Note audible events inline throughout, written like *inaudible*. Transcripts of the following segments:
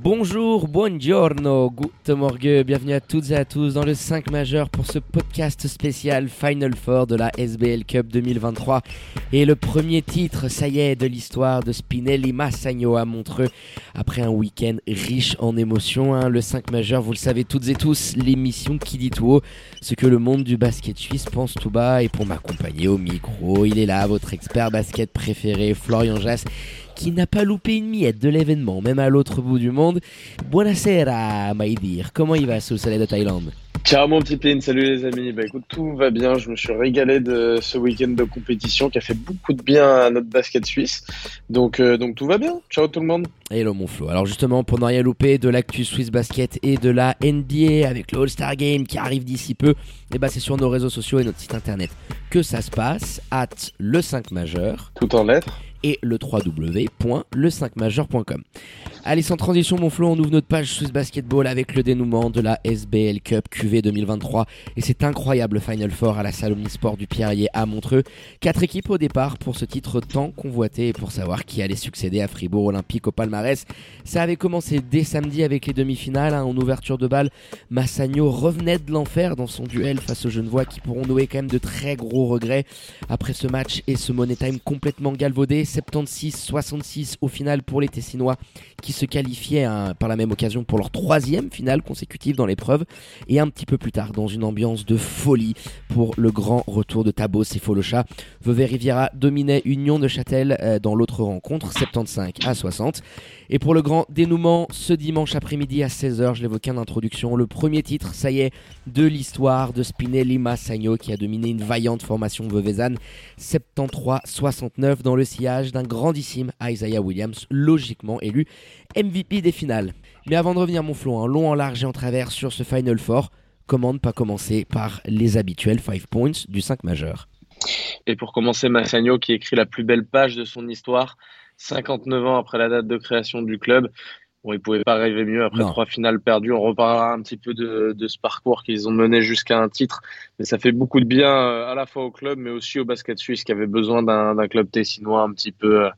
Bonjour, buongiorno, good morgue, bienvenue à toutes et à tous dans le 5 majeur pour ce podcast spécial Final Four de la SBL Cup 2023. Et le premier titre, ça y est, de l'histoire de Spinelli Massagno à Montreux. Après un week-end riche en émotions, hein, le 5 majeur, vous le savez toutes et tous, l'émission qui dit tout haut ce que le monde du basket suisse pense tout bas. Et pour m'accompagner au micro, il est là, votre expert basket préféré, Florian Jass qui n'a pas loupé une miette de l'événement, même à l'autre bout du monde. Buonasera, Maïdir. Comment il va sous le soleil de Thaïlande? Ciao mon petit Pin, salut les amis. Bah écoute, tout va bien. Je me suis régalé de ce week-end de compétition qui a fait beaucoup de bien à notre basket suisse. Donc, euh, donc tout va bien. Ciao tout le monde. Hello mon Flo. Alors justement, pour ne rien louper de l'actu Swiss Basket et de la NBA avec le All-Star Game qui arrive d'ici peu, et eh bah c'est sur nos réseaux sociaux et notre site internet que ça se passe, at le 5 majeur. Tout en lettres et le www.le5majeur.com. Allez, sans transition, mon Flo, on ouvre notre page Swiss Basketball avec le dénouement de la SBL Cup QV 2023 et cet incroyable Final Four à la salle Omnisport du Pierrier à Montreux. Quatre équipes au départ pour ce titre tant convoité et pour savoir qui allait succéder à Fribourg Olympique au palmarès. Ça avait commencé dès samedi avec les demi-finales. Hein, en ouverture de balle, Massagno revenait de l'enfer dans son duel face aux Genevois qui pourront nouer quand même de très gros regrets après ce match et ce Money Time complètement galvaudé. 76-66 au final pour les Tessinois qui se qualifiaient hein, par la même occasion pour leur troisième finale consécutive dans l'épreuve et un petit peu plus tard dans une ambiance de folie pour le grand retour de Tabos et Folocha. Vevey Riviera dominait Union de Châtel euh, dans l'autre rencontre 75 à 60 et pour le grand dénouement ce dimanche après-midi à 16h, je l'évoquais en introduction, le premier titre, ça y est, de l'histoire de Spinelli Massagno qui a dominé une vaillante formation veuvezane 73-69 dans le sillage d'un grandissime Isaiah Williams, logiquement élu MVP des finales. Mais avant de revenir mon flot, un long en large et en travers sur ce Final Four, comment ne pas commencer par les habituels 5 points du 5 majeur Et pour commencer, Massagno qui écrit la plus belle page de son histoire 59 ans après la date de création du club. Bon, ils pouvaient pas rêver mieux après trois finales perdues. On reparlera un petit peu de, de ce parcours qu'ils ont mené jusqu'à un titre, mais ça fait beaucoup de bien euh, à la fois au club, mais aussi au basket suisse qui avait besoin d'un club tessinois un petit peu euh,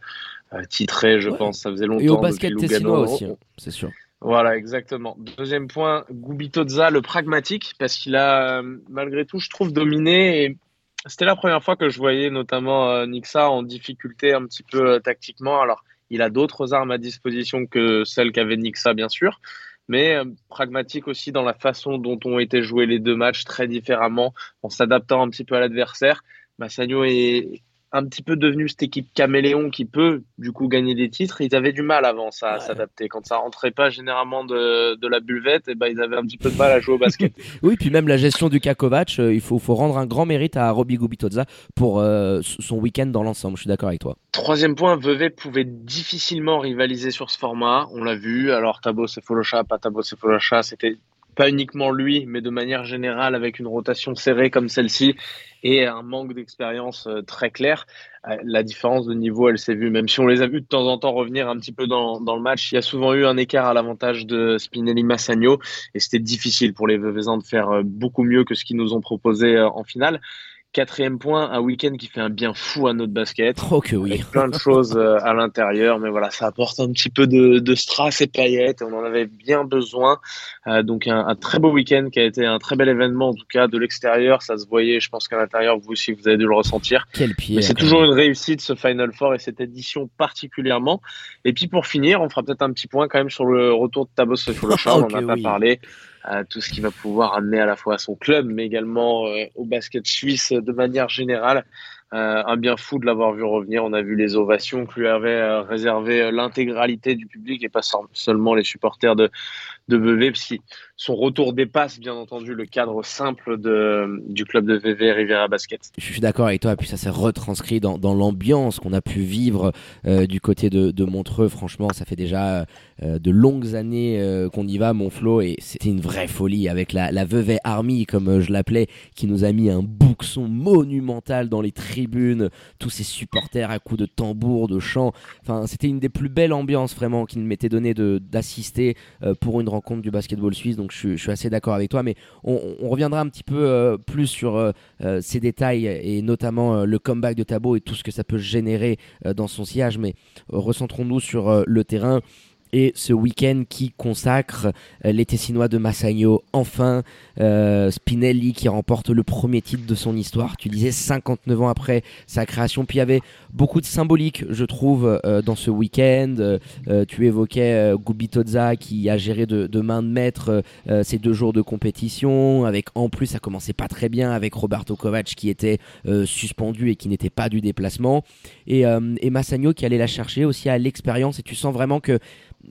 euh, titré, je pense. Ça faisait longtemps. Et au basket tessinois aussi, hein, c'est sûr. Voilà, exactement. Deuxième point, Gubitoza, le pragmatique, parce qu'il a malgré tout, je trouve, dominé et c'était la première fois que je voyais notamment euh, Nixa en difficulté un petit peu euh, tactiquement. Alors, il a d'autres armes à disposition que celles qu'avait Nixa, bien sûr, mais euh, pragmatique aussi dans la façon dont ont été joués les deux matchs très différemment, en s'adaptant un petit peu à l'adversaire. Massagno est un petit peu devenu cette équipe caméléon qui peut du coup gagner des titres. Ils avaient du mal avant à s'adapter. Quand ça rentrait pas généralement de, de la buvette, et eh ben ils avaient un petit peu de mal à jouer au basket. *laughs* oui, puis même la gestion du Kakovac, euh, il faut, faut rendre un grand mérite à Robbie Gubitoza pour euh, son week-end dans l'ensemble. Je suis d'accord avec toi. Troisième point, Vevey pouvait difficilement rivaliser sur ce format. On l'a vu. Alors Tabo Folocha, pas Tabo Folocha, c'était pas uniquement lui, mais de manière générale avec une rotation serrée comme celle-ci et un manque d'expérience euh, très clair. Euh, la différence de niveau, elle s'est vue, même si on les a vus de temps en temps revenir un petit peu dans, le match. Il y a souvent eu un écart à l'avantage de Spinelli Massagno et c'était difficile pour les Veuvezans de faire euh, beaucoup mieux que ce qu'ils nous ont proposé en finale. Quatrième point, un week-end qui fait un bien fou à notre basket. *laughs* Oh que oui. Avec plein de choses euh, à l'intérieur, mais voilà, ça apporte un petit peu de, de strass et paillettes. On en avait bien besoin. Euh, donc un, un, très beau week-end qui a été un très bel événement, en tout cas de l'extérieur, ça se voyait. Je pense qu'à l'intérieur, vous aussi, vous avez dû le ressentir. Quel pied. c'est toujours une réussite ce Final Four et cette édition particulièrement. Et puis pour finir, on fera peut-être un petit point quand même sur le retour de Tabos Folocha. *laughs* on n'en a pas parlé tout ce qui va pouvoir amener à la fois à son club, mais également euh, au basket suisse de manière générale. Euh, un bien fou de l'avoir vu revenir. On a vu les ovations que lui avait euh, réservé l'intégralité du public et pas seulement les supporters de, de Vevey, son retour dépasse bien entendu le cadre simple de, du club de VV Riviera Basket. Je suis d'accord avec toi, et puis ça s'est retranscrit dans, dans l'ambiance qu'on a pu vivre euh, du côté de, de, Montreux. Franchement, ça fait déjà euh, de longues années euh, qu'on y va, Montflot, et c'était une vraie folie avec la, la Vevey Army, comme je l'appelais, qui nous a mis un bouxon monumental dans les tribunes, tous ces supporters à coups de tambour, de chant. Enfin, c'était une des plus belles ambiances vraiment qu'il m'était donné d'assister pour une rencontre du basketball suisse. Donc je, suis assez d'accord avec toi, mais on, reviendra un petit peu euh, plus sur euh, euh, ces détails et notamment le comeback de Tabo et tout ce que ça peut générer dans son sillage. Mais recentrons-nous sur le terrain et ce week-end qui consacre euh, les Tessinois de Massagno enfin euh, Spinelli qui remporte le premier titre de son histoire. Tu disais 59 ans après sa création. Puis il y avait beaucoup de symbolique je trouve euh, dans ce week-end. Tu évoquais Gubitozza qui a géré de, main de maître ces deux jours de compétition. Avec en plus ça commençait pas très bien avec Roberto Kovac qui était suspendu et qui n'était pas du déplacement. Et, et Massagno qui allait la chercher aussi à l'expérience. Et tu sens vraiment que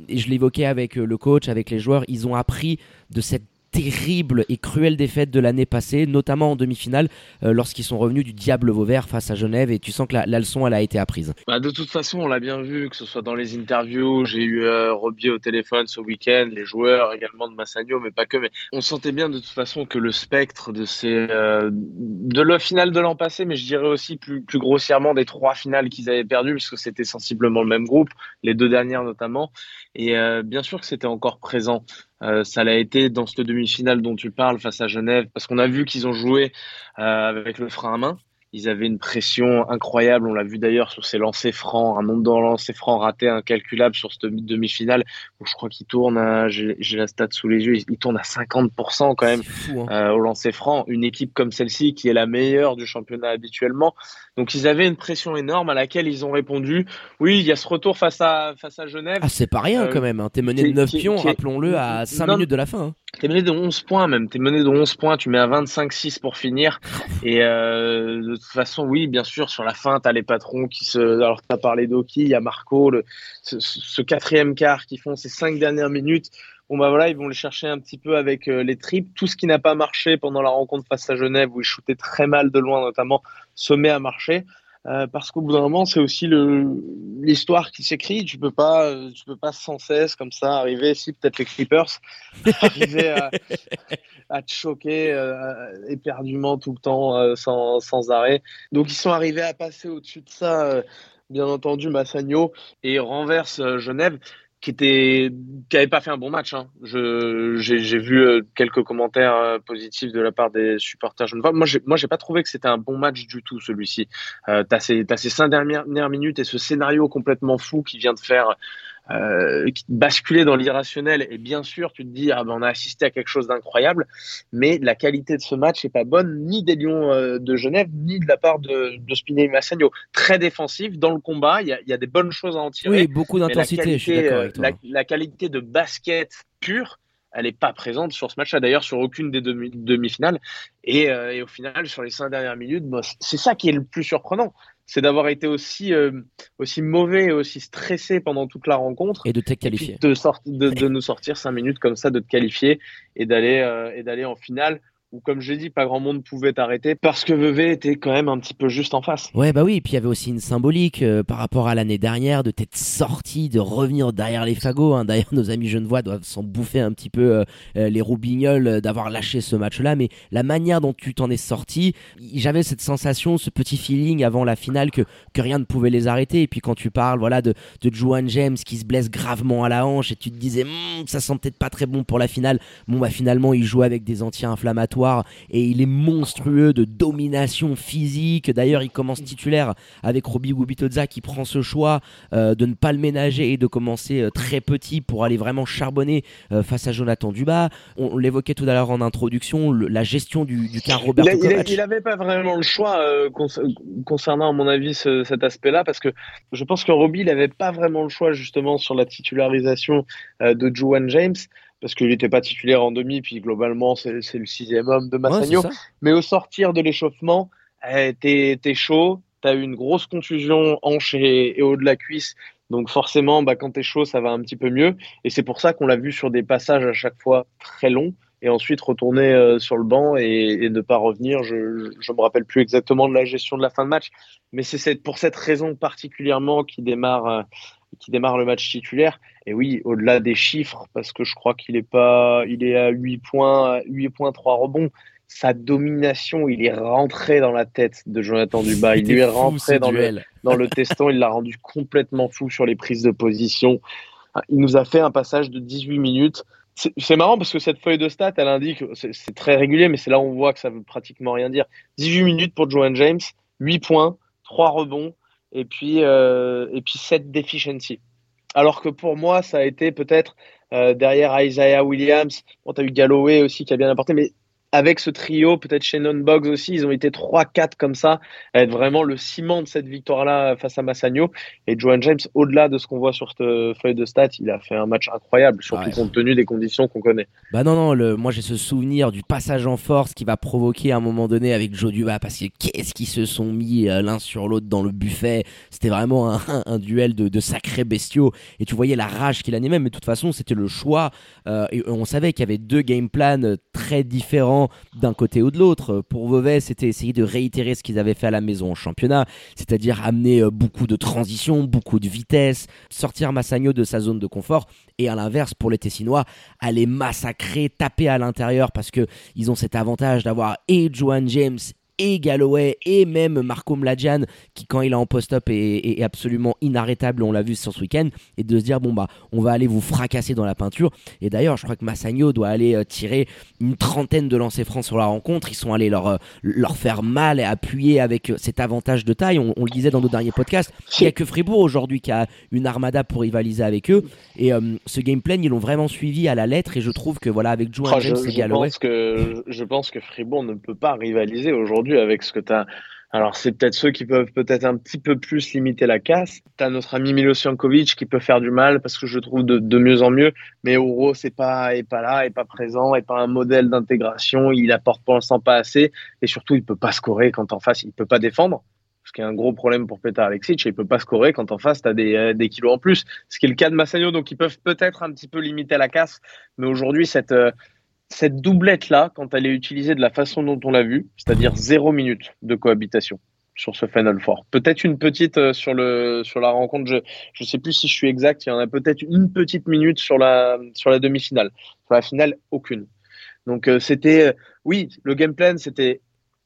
et je l'évoquais avec euh, le coach, avec les joueurs, ils ont appris de cette terrible et cruelle défaite de l'année passée, notamment en demi-finale, euh, lorsqu'ils sont revenus du diable Vauvert face à Genève, et tu sens que la, leçon, elle a été apprise. Bah, de toute façon, on l'a bien vu, que ce soit dans les interviews, j'ai eu euh, Robier au téléphone ce week-end, les joueurs également de Massagno, mais pas que, mais on sentait bien de toute façon que le spectre de ces, de la finale de l'an passé, mais je dirais aussi plus, plus grossièrement des trois finales qu'ils avaient perdues, parce que c'était sensiblement le même groupe, les deux dernières notamment, et euh, bien sûr que c'était encore présent. Euh, ça l'a été dans cette demi-finale dont tu parles face à Genève, parce qu'on a vu qu'ils ont joué euh, avec le frein à main. Ils avaient une pression incroyable. On l'a vu d'ailleurs sur ces lancers francs, un nombre de lancers francs ratés incalculable sur cette demi-finale. Où je crois qu'il tourne, j'ai la stat sous les yeux, il tourne à 50% quand même hein. euh, au lancer franc. Une équipe comme celle-ci qui est la meilleure du championnat habituellement. Donc ils avaient une pression énorme à laquelle ils ont répondu. Oui, il y a ce retour face à face à Genève. Ah, c'est pas rien euh, quand même. Hein. T'es mené de 9 pions, rappelons-le, à 5 minutes de la fin. Hein. T'es mené de 11 points même. T'es mené de 11 points. Tu mets à 25-6 pour finir. Et euh, de toute façon, oui, bien sûr, sur la fin, t'as les patrons qui se. Alors, t'as parlé d'Oki, il y a Marco, le... ce, quatrième quart qui font ces cinq dernières minutes. Bon, bah voilà, ils vont le chercher un petit peu avec euh, les tripes. Tout ce qui n'a pas marché pendant la rencontre face à Genève, où ils shootaient très mal de loin, notamment, se met à marcher. Euh, parce qu'au bout d'un moment, c'est aussi l'histoire qui s'écrit. Tu peux euh, peux pas sans cesse comme ça arriver. Si peut-être les Clippers *laughs* arriver à, à, te choquer euh, éperdument tout le temps sans, sans, arrêt. Donc ils sont arrivés à passer au-dessus de ça. bien entendu, Massagno et renverse Genève qui était qui avait pas fait un bon match. Hein. Je j'ai vu euh, quelques commentaires euh, positifs de la part des supporters Je Moi j'ai moi j'ai pas trouvé que c'était un bon match du tout celui-ci. Euh, t'as ces as ces cinq dernières minutes et ce scénario complètement fou qui vient de faire euh, basculer dans l'irrationnel. Et bien sûr, tu te dis, ah ben, on a assisté à quelque chose d'incroyable, mais la qualité de ce match n'est pas bonne, ni des Lions euh, de Genève, ni de la part de, de Spinelli Massagno. Très défensif dans le combat, il y a, y a, des bonnes choses à en tirer. Oui, beaucoup d'intensité, je suis d'accord avec toi. La, qualité de basket pure, elle n'est pas présente sur ce match-là, d'ailleurs sur aucune des demi-finales. et, euh, et, au final, sur les cinq dernières minutes, c'est ça qui est le plus surprenant c'est d'avoir été aussi, euh, aussi mauvais et aussi stressé pendant toute la rencontre. Et de te qualifier. de, de, de, nous sortir cinq minutes comme ça, de te qualifier et d'aller euh, et d'aller en finale où, comme je l'ai dit, pas grand monde pouvait t'arrêter parce que Vevey était quand même un petit peu juste en face. Ouais, bah oui, et puis il y avait aussi une symbolique euh, par rapport à l'année dernière de t'être sorti, de revenir derrière les fagots. Hein. D'ailleurs, nos amis genevois doivent s'en bouffer un petit peu euh, euh, les roubignoles d'avoir lâché ce match-là, mais la manière dont tu t'en es sorti, j'avais cette sensation, ce petit feeling avant la finale que, rien ne pouvait les arrêter. Et puis quand tu parles voilà, de, de James qui se blesse gravement à la hanche et tu te disais, hum, ça sent peut-être pas très bon pour la finale. Bon, bah finalement, il joue avec des anti-inflammatoires et il est monstrueux de domination physique. D'ailleurs, il commence titulaire avec Robbie Gubitoza qui prend ce choix euh, de ne pas le ménager et de commencer euh, très petit pour aller vraiment charbonner euh, face à Jonathan Dubas. On, l'évoquait tout à l'heure en introduction, la gestion du, du cas Robert Il n'avait pas vraiment le choix concernant, à mon avis, cet aspect-là parce que je pense que Robbie n'avait pas vraiment le choix justement sur la titularisation de Juwan James parce qu'il n'était pas titulaire en demi, puis globalement, c'est le sixième homme de Massagno. Mais au sortir de l'échauffement, eh, t'es es chaud, t'as eu une grosse contusion hanche et, haut de la cuisse Donc forcément, bah, quand tu es chaud, ça va un petit peu mieux. Et c'est pour ça qu'on l'a vu sur des passages à chaque fois très longs et ensuite retourner euh, sur le banc et, ne pas revenir. Je ne me rappelle plus exactement de la gestion de la fin de match, mais c'est pour cette raison particulièrement qui démarre, euh, qui démarre le match titulaire. Et oui, au-delà des chiffres, parce que je crois qu'il est pas, il est à 8 points, 8 points, 3 rebonds. Sa domination, il est rentré dans la tête de Jonathan Dubas. Il lui est rentré dans le, dans le teston. Il l'a rendu complètement fou sur les prises de position. Il nous a fait un passage de 18 minutes c'est marrant parce que cette feuille de stats, elle indique, c'est très régulier, mais c'est là où on voit que ça veut pratiquement rien dire. 18 minutes pour Joan James, 8 points, 3 rebonds, et puis, euh, et puis 7 deficiency. Alors que pour moi, ça a été peut-être euh, derrière Isaiah Williams. Bon, tu eu Galloway aussi qui a bien apporté, mais avec ce trio, peut-être Shannon Boggs aussi, ils ont été 3-4 comme ça, à être vraiment le ciment de cette victoire-là face à Massagno. Et Joan James, au-delà de ce qu'on voit sur cette feuille de stats, il a fait un match incroyable, surtout compte tenu des conditions qu'on connaît. Bah non, non, le, moi j'ai ce souvenir du passage en force qui va provoquer à un moment donné avec Joe Duba, parce que qu'est-ce qu'ils se sont mis euh, l'un sur l'autre dans le buffet. C'était vraiment un, duel de, sacrés bestiaux. Et tu voyais la rage qu'il animait, mais de toute façon, c'était le choix. Euh, et on savait qu'il y avait deux game plans très différents d'un côté ou de l'autre. Pour Vevey, c'était essayer de réitérer ce qu'ils avaient fait à la maison en championnat, c'est-à-dire amener euh, beaucoup de transition, beaucoup de vitesse, sortir Massagno de sa zone de confort, et à l'inverse, pour les Tessinois, aller massacrer, taper à l'intérieur parce que ils ont cet avantage d'avoir et Joan James et Galloway et même Marco Mladjan qui quand il est en post-up est, absolument inarrêtable, on l'a vu sur ce week-end, et de se dire bon bah on va aller vous fracasser dans la peinture. Et d'ailleurs je crois que Massagno doit aller euh, tirer une trentaine de lancers francs sur la rencontre, ils sont allés leur, euh, leur faire mal et appuyer avec euh, cet avantage de taille, on, le disait dans nos derniers podcasts, il n'y a que Fribourg aujourd'hui qui a une armada pour rivaliser avec eux, et ce gameplay ils l'ont vraiment suivi à la lettre, et je trouve que voilà avec Joe oh, James et Galloway... que, je pense que Fribourg ne peut pas rivaliser aujourd'hui avec ce que tu as. Alors, c'est peut-être ceux qui peuvent peut-être un petit peu plus limiter la casse. Tu as notre ami Milo Jankovic qui peut faire du mal parce que je trouve de, mieux en mieux. Mais Euro, c'est pas, est pas là, est pas présent, est pas un modèle d'intégration. Il apporte pour l'instant pas assez. Et surtout, il peut pas scorer quand en face, il peut pas défendre. Ce qui est un gros problème pour Petar Alexic. Il peut pas scorer quand en face, tu as des, euh, des, kilos en plus. Ce qui est le cas de Massagno. Donc, ils peuvent peut-être un petit peu limiter la casse. Mais aujourd'hui, cette, euh, cette doublette-là, quand elle est utilisée de la façon dont on l'a vu, c'est-à-dire zéro minute de cohabitation sur ce Final Four. Peut-être une petite euh, sur, le, sur la rencontre, je ne sais plus si je suis exact, il y en a peut-être une petite minute sur la, sur la demi-finale. Sur la finale, aucune. Donc euh, c'était, euh, oui, le game plan, c'était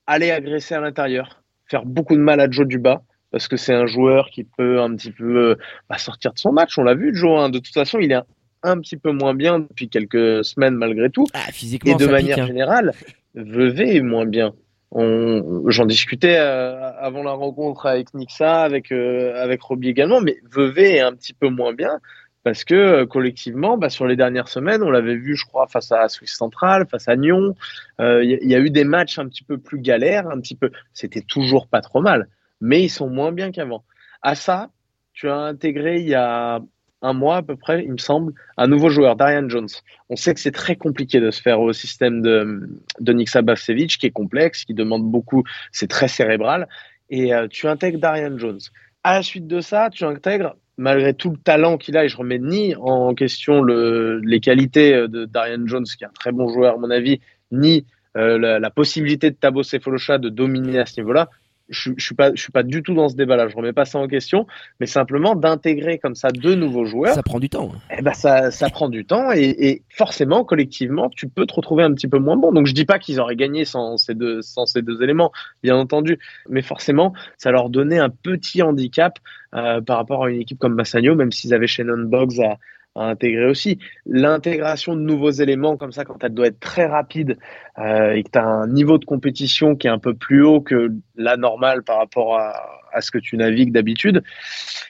aller agresser à l'intérieur, faire beaucoup de mal à Joe Duba, parce que c'est un joueur qui peut un petit peu bah, sortir de son match. On l'a vu, Joe. Hein. De toute façon, il est un petit peu moins bien depuis quelques semaines malgré tout. Ah, physiquement, et de manière hein. générale, Vevey est moins bien. J'en discutais euh, avant la rencontre avec Nixa, avec, euh, avec Robbie également, mais Vevey est un petit peu moins bien parce que euh, collectivement, bah, sur les dernières semaines, on l'avait vu, je crois, face à Suisse Centrale, face à Nyon, il y, a eu des matchs un petit peu plus galères, un petit peu. C'était toujours pas trop mal, mais ils sont moins bien qu'avant. À ça, tu as intégré il y a un mois à peu près, il me semble, un nouveau joueur, Darian Jones. On sait que c'est très compliqué de se faire au système de, de Niksa qui est complexe, qui demande beaucoup, c'est très cérébral. Et euh, tu intègres Darian Jones. À la suite de ça, tu intègres, malgré tout le talent qu'il a, et je remets ni en question le, les qualités de Darian Jones, qui est un très bon joueur à mon avis, ni euh, la, la, possibilité de Tabo Cephalosha de dominer à ce niveau-là je, je suis pas, je suis pas du tout dans ce débat-là. Je remets pas ça en question, mais simplement d'intégrer comme ça deux nouveaux joueurs. Ça prend du temps. Eh ben ça, ça prend du temps et, forcément collectivement, tu peux te retrouver un petit peu moins bon. Donc je dis pas qu'ils auraient gagné sans ces deux, sans ces deux éléments, bien entendu, mais forcément, ça leur donnait un petit handicap euh, par rapport à une équipe comme Massagno, même s'ils avaient Shannon Boggs à, à intégrer aussi. L'intégration de nouveaux éléments comme ça, quand elle doit être très rapide euh, et que tu as un niveau de compétition qui est un peu plus haut que la normale par rapport à, à ce que tu navigues d'habitude,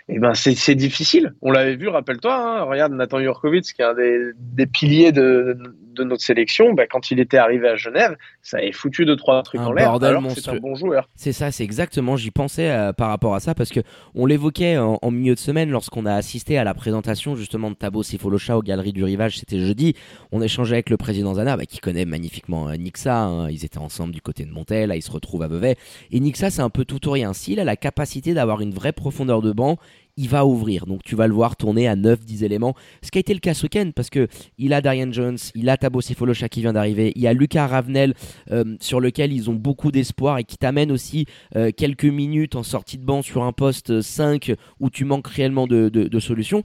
eh ben c'est difficile. On l'avait vu, rappelle-toi, hein, regarde Nathan Jurkovic, qui est un des, des piliers de, de, notre sélection, bah, quand il était arrivé à Genève, ça avait foutu deux trois trucs en l'air. Alors c'est un bon joueur. C'est ça, c'est exactement. J'y pensais euh, par rapport à ça parce que on l'évoquait en, milieu de semaine lorsqu'on a assisté à la présentation justement de Tabo Sifolocha aux Galeries du Rivage. C'était jeudi. On échangeait avec le président Zana, bah, qui connaît magnifiquement euh, Nixa. Hein. Ils étaient ensemble du côté de Montel. Là, ils se retrouvent à Vevey. Et Nixa, c'est un peu tout ou rien. S'il a la capacité d'avoir une vraie profondeur de banc, il va ouvrir. Donc tu vas le voir tourner à 9-10 éléments. Ce qui a été le cas ce week-end, parce que il a Darian Jones, il a Tabo Sifolocha qui vient d'arriver, il y a Lucas Ravenel euh, sur lequel ils ont beaucoup d'espoir et qui t'amène aussi euh, quelques minutes en sortie de banc sur un poste 5 où tu manques réellement de, de, solutions.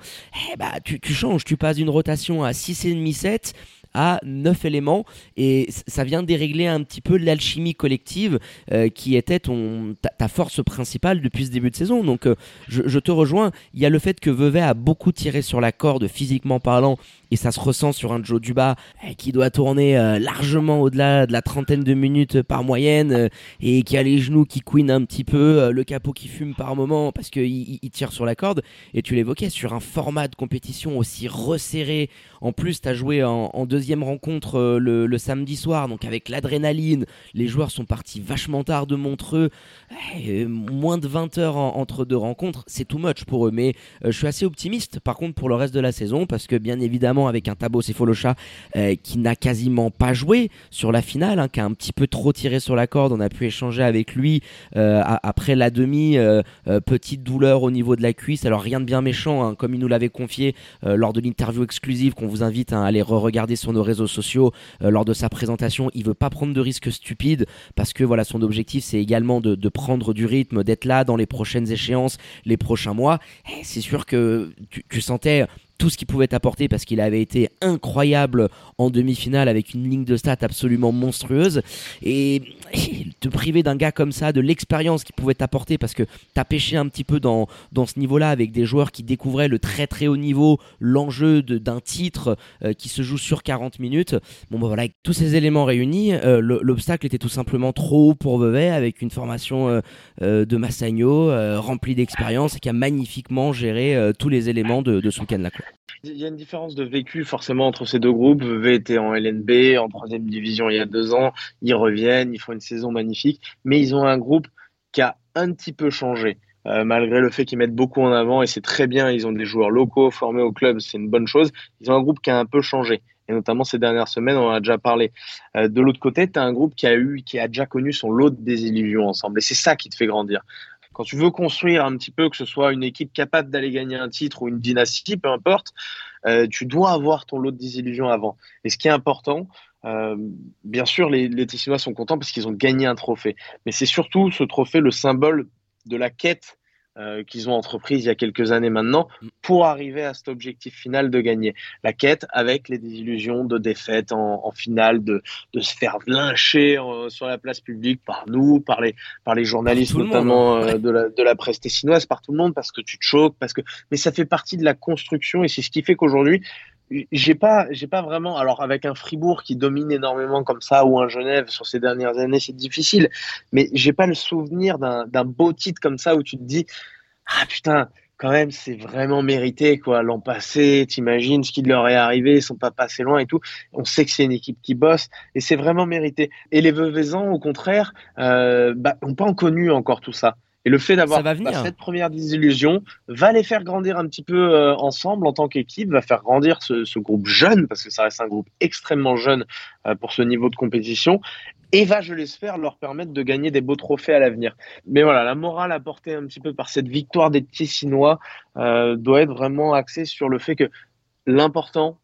Eh bah, tu, tu changes, tu passes d'une rotation à 6,5-7 à 9 éléments et ça vient dérégler un petit peu l'alchimie collective euh, qui était ta, force principale depuis ce début de saison. Donc euh, je, te rejoins, il y a le fait que Vevey a beaucoup tiré sur la corde physiquement parlant et ça se ressent sur un Joe Duba eh, qui doit tourner euh, largement au-delà de la trentaine de minutes par moyenne et qui a les genoux qui couinent un petit peu, le capot qui fume par moment parce qu'il il tire sur la corde et tu l'évoquais sur un format de compétition aussi resserré. En plus, tu as joué en deuxième rencontre euh, le, samedi soir, donc avec l'adrénaline. Les joueurs sont partis vachement tard de Montreux. Eh, moins de 20 heures entre deux rencontres, c'est too much pour eux. Mais euh, je suis assez optimiste par contre pour le reste de la saison parce que bien évidemment avec un Tabo Sefolocha euh, qui n'a quasiment pas joué sur la finale, hein, qui a un petit peu trop tiré sur la corde, on a pu échanger avec lui après la demi, petite douleur au niveau de la cuisse. Alors rien de bien méchant, hein, comme il nous l'avait confié lors de l'interview exclusive qu'on vous invite hein, à aller re-regarder sur nos réseaux sociaux euh, lors de sa présentation. Il veut pas prendre de risques stupides parce que voilà son objectif c'est également de, prendre du rythme, d'être là dans les prochaines échéances, les prochains mois. C'est sûr que tu sentais tout ce qu'il pouvait apporter parce qu'il avait été incroyable en demi-finale avec une ligne de stats absolument monstrueuse. Et te priver d'un gars comme ça de l'expérience qu'il pouvait apporter parce que t'as pêché un petit peu dans, dans ce niveau-là avec des joueurs qui découvraient le très très haut niveau l'enjeu d'un titre euh, qui se joue sur 40 minutes. Bon bah voilà avec tous ces éléments réunis euh, l'obstacle était tout simplement trop haut pour Vevey avec une formation euh, de Massagno remplie d'expérience et qui a magnifiquement géré tous les éléments de, week-end là il y a une différence de vécu forcément entre ces deux groupes. V était en LNB, en troisième division il y a deux ans. Ils reviennent, ils font une saison magnifique, mais ils ont un groupe qui a un petit peu changé. Euh, malgré le fait qu'ils mettent beaucoup en avant et c'est très bien, ils ont des joueurs locaux formés au club, c'est une bonne chose. Ils ont un groupe qui a un peu changé et notamment ces dernières semaines, on en a déjà parlé. Euh, de l'autre côté, tu as un groupe qui a eu, qui a déjà connu son lot de désillusions ensemble et c'est ça qui te fait grandir quand tu veux construire un petit peu, que ce soit une équipe capable d'aller gagner un titre ou une dynastie, peu importe, euh, tu dois avoir ton lot de désillusions avant. Et ce qui est important, euh, bien sûr, les, les Tessinois sont contents parce qu'ils ont gagné un trophée. Mais c'est surtout ce trophée le symbole de la quête euh, qu'ils ont entreprise il y a quelques années maintenant pour arriver à cet objectif final de gagner la quête avec les désillusions de défaite en, finale, de, de, se faire lyncher euh, sur la place publique par nous, par les, par les journalistes notamment hein. euh, de, la, de la presse tessinoise, par tout le monde parce que tu te choques, parce que mais ça fait partie de la construction et c'est ce qui fait qu'aujourd'hui j'ai pas j'ai pas vraiment alors avec un Fribourg qui domine énormément comme ça ou un Genève sur ces dernières années c'est difficile mais j'ai pas le souvenir d'un beau titre comme ça où tu te dis ah putain quand même c'est vraiment mérité quoi l'an passé t'imagines ce qui leur est arrivé ils sont pas passés loin et tout. On sait que c'est une équipe qui bosse et c'est vraiment mérité. Et les Veuvezans au contraire euh, bah, ont pas connu encore tout ça et le fait d'avoir cette première désillusion va les faire grandir un petit peu euh, ensemble en tant qu'équipe, va faire grandir ce, groupe jeune, parce que ça reste un groupe extrêmement jeune euh, pour ce niveau de compétition, et va, je l'espère, leur permettre de gagner des beaux trophées à l'avenir. Mais voilà, la morale apportée un petit peu par cette victoire des Tessinois euh, doit être vraiment axée sur le fait que l'important,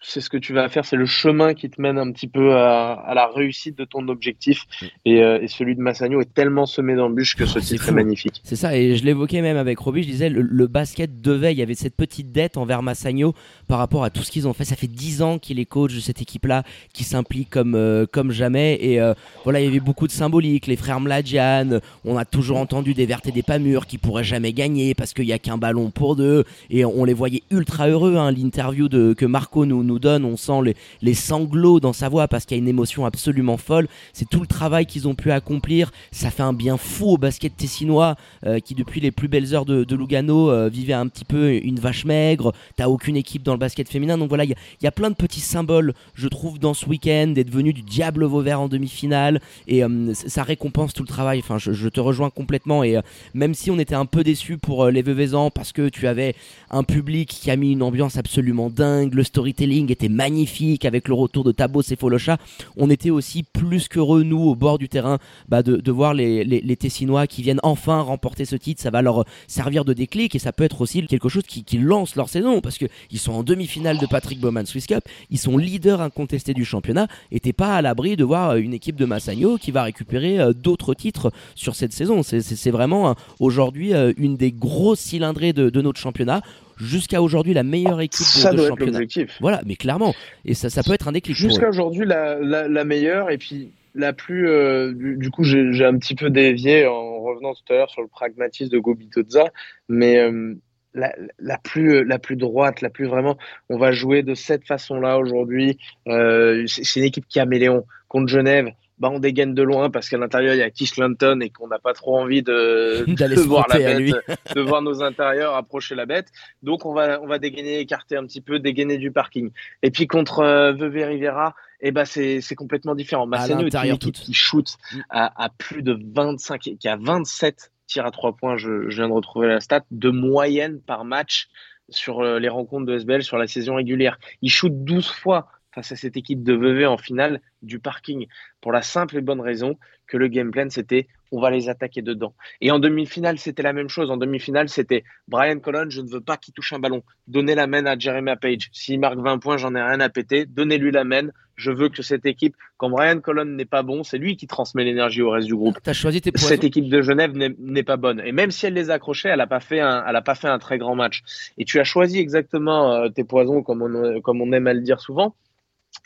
c'est ce que tu vas faire, c'est le chemin qui te mène un petit peu à, la réussite de ton objectif. Mm. Euh, et, celui de Massagno est tellement semé d'embûches que ce titre est magnifique. C'est ça, et je l'évoquais même avec Roby, je disais, le, basket devait, il y avait cette petite dette envers Massagno par rapport à tout ce qu'ils ont fait. Ça fait dix ans qu'il est coach de cette équipe-là, qui s'implique comme, euh, comme jamais. Et euh, voilà, il y avait beaucoup de symbolique, les frères Mladjian, on a toujours entendu des vertes et des pas mûrs qui pourraient jamais gagner parce qu'il n'y a qu'un ballon pour deux. Et on les voyait ultra heureux, hein, l'interview que Marco nous nous donne, on sent les, sanglots dans sa voix parce qu'il y a une émotion absolument folle. C'est tout le travail qu'ils ont pu accomplir. Ça fait un bien fou au basket tessinois euh, qui depuis les plus belles heures de, Lugano euh, vivait un petit peu une vache maigre. T'as aucune équipe dans le basket féminin. Donc voilà, il y, a plein de petits symboles, je trouve, dans ce week-end, d'être venu du Diable Vauvert en demi-finale. Et euh, ça récompense tout le travail. Enfin, je, te rejoins complètement. Et même si on était un peu déçu pour les Veuvezans parce que tu avais un public qui a mis une ambiance absolument dingue, le storytelling était magnifique avec le retour de Tabo Sefolosha. On était aussi plus qu'heureux, nous, au bord du terrain, bah, de, de, voir les, les, Tessinois qui viennent enfin remporter ce titre. Ça va leur servir de déclic et ça peut être aussi quelque chose qui, lance leur saison parce qu'ils sont en demi-finale de Patrick Bowman Swiss Cup. Ils sont leaders incontestés du championnat et t'es pas à l'abri de voir une équipe de Massagno qui va récupérer euh, d'autres titres sur cette saison. C'est vraiment aujourd'hui euh, une des grosses cylindrées de, de notre championnat jusqu'à aujourd'hui la meilleure équipe de, ça de doit championnat. Être voilà, mais clairement, et ça, ça peut être un déclic. Jusqu'à aujourd'hui la, la, la, meilleure et puis la plus. Euh, du, du, coup, j'ai un petit peu dévié en revenant tout à l'heure sur le pragmatisme de Gobitoza, mais euh, la, la, plus la plus droite, la plus vraiment. On va jouer de cette façon-là aujourd'hui. Euh, C'est une équipe qui a Méléon contre Genève bah, on dégaine de loin parce qu'à l'intérieur il y a Kish Clinton et qu'on n'a pas trop envie de, *laughs* de voir la bête, *laughs* de voir nos intérieurs approcher la bête. Donc on va on va dégainer, écarter un petit peu, dégainer du parking. Et puis contre euh, Vevey Rivera, eh ben c'est c'est complètement différent. Masseno est une équipe qui shoot à, à, plus de 25, qui a 27 tirs à trois points. Je, je viens de retrouver la stat de moyenne par match sur les rencontres de SBL sur la saison régulière. Il shoot 12 fois face à cette équipe de Vevey en finale du parking pour la simple et bonne raison que le game plan c'était on va les attaquer dedans. Et en demi-finale, c'était la même chose. En demi-finale, c'était Brian Colon, je ne veux pas qu'il touche un ballon. Donnez la main à Jeremy Page. S'il marque 20 points, j'en ai rien à péter. Donnez-lui la main. Je veux que cette équipe, quand Brian Colon n'est pas bon, c'est lui qui transmet l'énergie au reste du groupe. As choisi tes cette équipe de Genève n'est pas bonne. Et même si elle les accrochait, elle n'a pas fait un, elle a pas fait un très grand match. Et tu as choisi exactement euh, tes poisons, comme on, comme on aime à le dire souvent.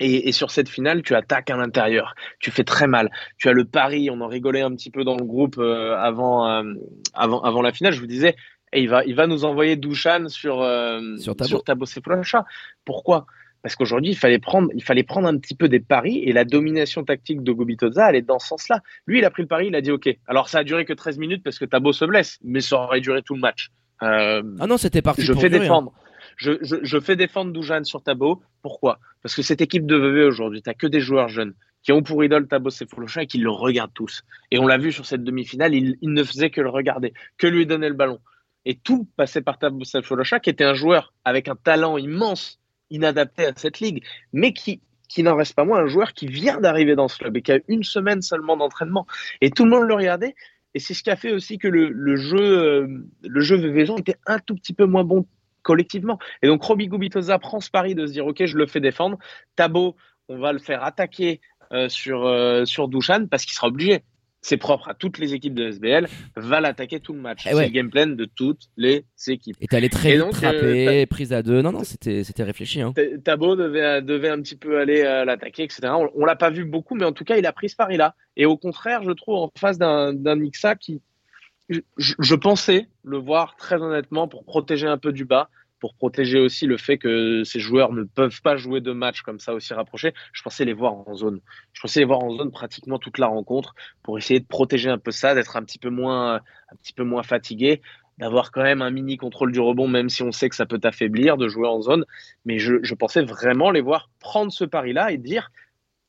Et, et, sur cette finale, tu attaques à l'intérieur. Tu fais très mal. Tu as le pari. On en rigolait un petit peu dans le groupe euh, avant, euh, avant, avant la finale. Je vous disais, et il va, il va nous envoyer Douchan sur, euh, sur Tabo, sur Tabo. Pourquoi? Parce qu'aujourd'hui, il fallait prendre, il fallait prendre un petit peu des paris et la domination tactique de Gobitoza, elle est dans ce sens-là. Lui, il a pris le pari, il a dit OK. Alors ça a duré que 13 minutes parce que Tabo se blesse, mais ça aurait duré tout le match. ah non, c'était parti. Je pour fais durer, défendre. Hein. Je, fais défendre Doujan sur Tabo. Pourquoi? Parce que cette équipe de Vevey aujourd'hui, tu n'as que des joueurs jeunes qui ont pour idole Tabo Sefolosha et qui le regardent tous. Et on l'a vu sur cette demi-finale, il, ne faisait que le regarder, que lui donner le ballon. Et tout passait par Tabo Sefolosha, qui était un joueur avec un talent immense, inadapté à cette ligue, mais qui, qui n'en reste pas moins un joueur qui vient d'arriver dans ce club et qui a une semaine seulement d'entraînement. Et tout le monde le regardait. Et c'est ce qui a fait aussi que le, jeu, euh, le jeu Veveyson était un tout petit peu moins bon collectivement. Et donc Roby Gubitoza prend ce pari de se dire ok je le fais défendre. Tabo on va le faire attaquer euh, sur euh, sur Douchan parce qu'il sera obligé. C'est propre à toutes les équipes de SBL, va l'attaquer tout le match. Eh ouais. C'est le game plan de toutes les équipes. Et t'allais très Et vite donc, trapper, euh, prise à deux. Non, non, c'était c'était réfléchi. Hein. Tabo devait, devait un petit peu aller euh, l'attaquer, etc. On, on l'a pas vu beaucoup, mais en tout cas, il a pris ce pari-là. Et au contraire, je trouve, en face d'un Nixa qui, je, pensais le voir très honnêtement pour protéger un peu du bas, pour protéger aussi le fait que ces joueurs ne peuvent pas jouer de matchs comme ça aussi rapprochés. Je pensais les voir en zone. Je pensais les voir en zone pratiquement toute la rencontre pour essayer de protéger un peu ça, d'être un petit peu moins, un petit peu moins fatigué d'avoir quand même un mini contrôle du rebond, même si on sait que ça peut t'affaiblir de jouer en zone. Mais je, pensais vraiment les voir prendre ce pari-là et dire,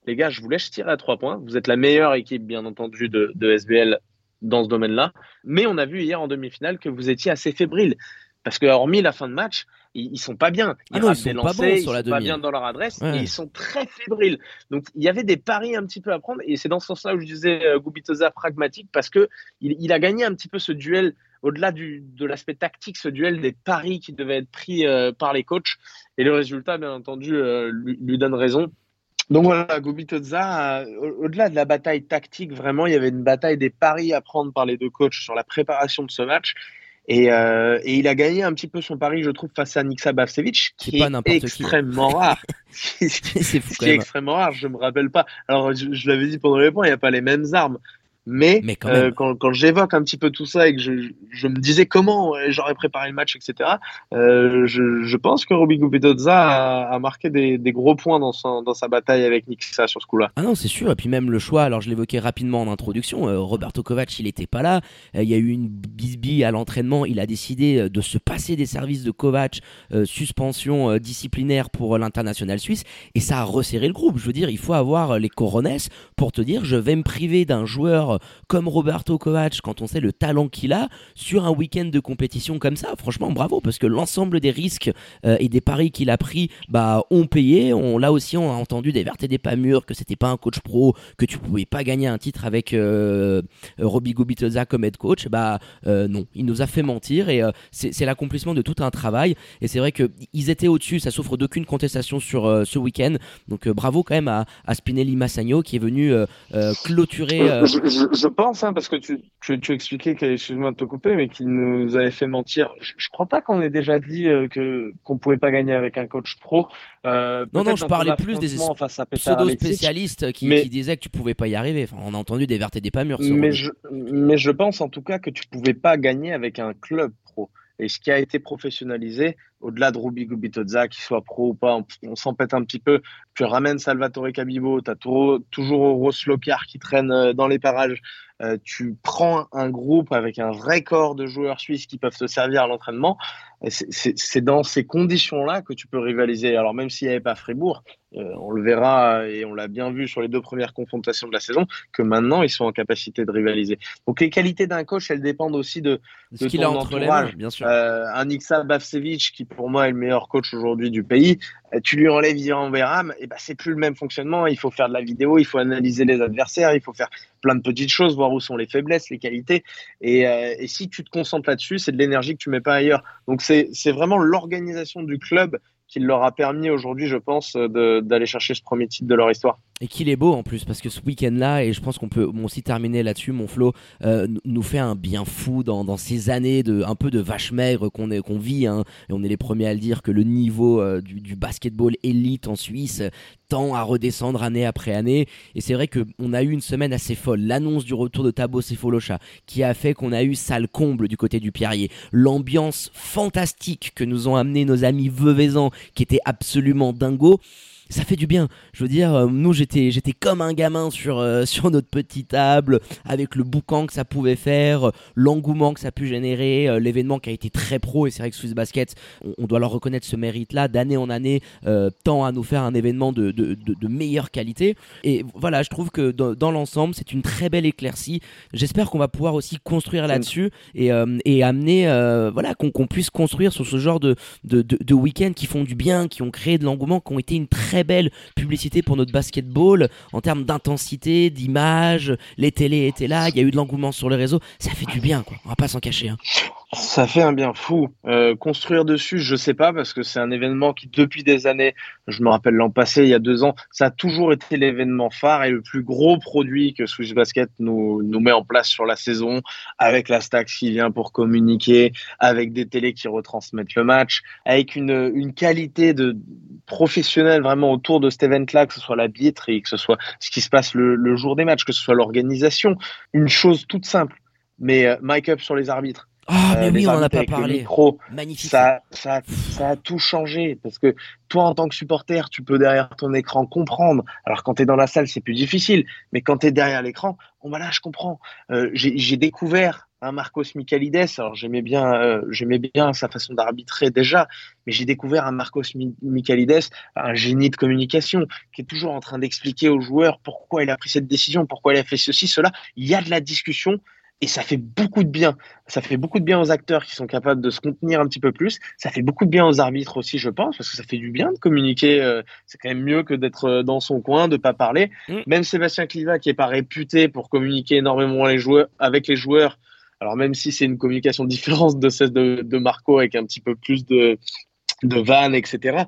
les gars, je vous laisse tirer à trois points. Vous êtes la meilleure équipe, bien entendu, de SBL dans ce domaine-là. Mais on a vu hier en demi-finale que vous étiez assez fébrile. Parce que, hormis la fin de match, ils, ils sont pas bien. Ils ah non, ils sont pas bons ils sur la sont pas bien dans leur adresse Ouais. et ils sont très fébriles. Donc, il y avait des paris un petit peu à prendre et c'est dans ce sens-là où je disais euh, Gubitoza pragmatique parce que il, il, a gagné un petit peu ce duel au-delà de l'aspect tactique, ce duel des paris qui devaient être pris euh, par les coachs et le résultat, bien entendu, euh, lui, lui, donne raison. Donc voilà, Gubitoza, euh, au-delà de la bataille tactique, vraiment, il y avait une bataille des paris à prendre par les deux coachs sur la préparation de ce match. Et, euh, et, il a gagné un petit peu son pari, je trouve, face à Niksa Bavcevic, qui pas est extrêmement qui. rare. *laughs* c'est fou *laughs* qui est extrêmement rare, je me rappelle pas. Alors, je, je l'avais dit pendant les points, il n'y a pas les mêmes armes. Mais, Mais quand, euh, quand, quand j'évoque un petit peu tout ça et que je, je me disais comment j'aurais préparé le match, etc., euh, je, je, pense que Roby Gubitoza a, a, marqué des, des, gros points dans, son, dans sa bataille avec Nixa sur ce coup-là. Ah non, c'est sûr. Et puis même le choix, alors je l'évoquais rapidement en introduction, euh, Roberto Kovac, il n'était pas là. Euh, il y a eu une bisbille à l'entraînement. Il a décidé euh, de se passer des services de Kovac, euh, suspension euh, disciplinaire pour l'international suisse. Et ça a resserré le groupe. Je veux dire, il faut avoir les coronesses pour te dire, je vais me priver d'un joueur joueur comme Roberto Kovac, quand on sait le talent qu'il a, sur un week-end de compétition comme ça, franchement, bravo, parce que l'ensemble des risques euh, et des paris qu'il a pris bah, ont payé. On, là aussi, on a entendu des vertes et des pas mûres, que c'était pas un coach pro, que tu pouvais pas gagner un titre avec euh, Robbie Gobitoza comme head coach. Bah non, il nous a fait mentir et c'est l'accomplissement de tout un travail. Et c'est vrai qu'ils étaient au-dessus, ça souffre d'aucune contestation sur ce week-end. Donc bravo quand même à, à Spinelli Massagno qui est venu clôturer. Je, pense, hein, parce que tu, tu, tu expliquais, excuse-moi de te couper, mais qu'il nous avait fait mentir. Je, je crois pas qu'on ait déjà dit que qu'on pouvait pas gagner avec un coach pro. Euh, non, non, je parlais plus des pseudo-spécialistes qui, qui, disaient que tu pouvais pas y arriver. Enfin, on a entendu des vertes et des pas mûres. Mais je, mais je pense en tout cas que tu pouvais pas gagner avec un club pro. Et ce qui a été professionnalisé, au-delà de Ruby Gubitoza, qu'il soit pro ou pas, on, s'empête un petit peu. Tu ramènes Salvatore Cabibo, tu as toujours Ross Locard qui traîne euh, dans les parages. Euh, tu prends un groupe avec un vrai corps de joueurs suisses qui peuvent te servir à l'entraînement. C'est dans ces conditions-là que tu peux rivaliser. Alors même s'il n'y avait pas Fribourg, euh, on le verra et on l'a bien vu sur les deux premières confrontations de la saison, que maintenant ils sont en capacité de rivaliser. Donc les qualités d'un coach, elles dépendent aussi de, de ce qu'il a entre les mains, bien sûr. Euh, un Iksa Bavsevic qui pour moi est le meilleur coach aujourd'hui du pays, euh, tu lui enlèves Iran Beram, et ben c'est plus le même fonctionnement. Il faut faire de la vidéo, il faut analyser les adversaires, il faut faire plein de petites choses, voir où sont les faiblesses, les qualités. Et, euh, et si tu te concentres là-dessus, c'est de l'énergie que tu mets pas ailleurs. Donc c'est vraiment l'organisation du club qui leur a permis aujourd'hui, je pense, d'aller chercher ce premier titre de leur histoire. Et qu'il est beau en plus, parce que ce week-end-là, et je pense qu'on peut aussi terminer là-dessus, mon Flo, euh, nous fait un bien fou dans, ces années de un peu de vache maigre qu'on qu'on vit, hein, et on est les premiers à le dire que le niveau euh, du, du, basketball élite en Suisse tend à redescendre année après année. Et c'est vrai qu'on a eu une semaine assez folle. L'annonce du retour de Tabo Sefolocha, qui a fait qu'on a eu salle comble du côté du Pierrier. L'ambiance fantastique que nous ont amené nos amis veuvaisans qui était absolument dingo ça fait du bien. Je veux dire, euh, nous j'étais j'étais comme un gamin sur euh, *laughs* sur notre petite table avec le boucan que ça pouvait faire, l'engouement que ça a pu générer, euh, l'événement qui a été très pro et c'est vrai que Swiss Basket, on, doit leur reconnaître ce mérite-là d'année en année tend à nous faire un événement de, de, de, meilleure qualité. Et voilà, je trouve que dans, l'ensemble c'est une très belle éclaircie. J'espère qu'on va pouvoir aussi construire là-dessus et, et amener voilà qu'on puisse construire sur ce genre de de, de week-ends qui font du bien, qui ont créé de l'engouement, qui ont été une très belle publicité pour notre basketball en termes d'intensité, d'image. Les télés étaient là, il y a eu de l'engouement sur les réseaux. Ça fait du bien, quoi. On va pas s'en cacher. Hein. Ça fait un bien fou. Euh, construire dessus, je sais pas, parce que c'est un événement qui, depuis des années, je me rappelle l'an passé, il y a deux ans, ça a toujours été l'événement phare et le plus gros produit que Swiss Basket nous, nous met en place sur la saison, avec la stack qui vient pour communiquer, avec des télés qui retransmettent le match, avec une, une qualité de professionnelle vraiment autour de cet event-là, que ce soit la billetterie, que ce soit ce qui se passe le, le jour des matchs, que ce soit l'organisation. Une chose toute simple, mais euh, mic up sur les arbitres ah, mais euh, oui, on n'en a pas parlé. Magnifique. Ça, ça, ça, a tout changé parce que toi, en tant que supporter, tu peux derrière ton écran comprendre. Alors, quand tu es dans la salle, c'est plus difficile. Mais quand tu es derrière l'écran, bon, bah là, je comprends. Euh, J'ai découvert un Marcos Michalides. Alors, j'aimais bien, euh, j'aimais bien sa façon d'arbitrer déjà, mais j'ai découvert un Marcos Michalides, un génie de communication, qui est toujours en train d'expliquer aux joueurs pourquoi il a pris cette décision, pourquoi il a fait ceci, cela. Il y a de la discussion et ça fait beaucoup de bien. Ça fait beaucoup de bien aux acteurs qui sont capables de se contenir un petit peu plus. Ça fait beaucoup de bien aux arbitres aussi, je pense, parce que ça fait du bien de communiquer. Euh, c'est quand même mieux que d'être euh, dans son coin, de pas parler. Mm. Même Sébastien Cliva, qui est pas réputé pour communiquer énormément les joueurs, avec les joueurs, alors même si c'est une communication *laughs* différente de celle de, de Marco avec un petit peu plus de, de vannes, etc.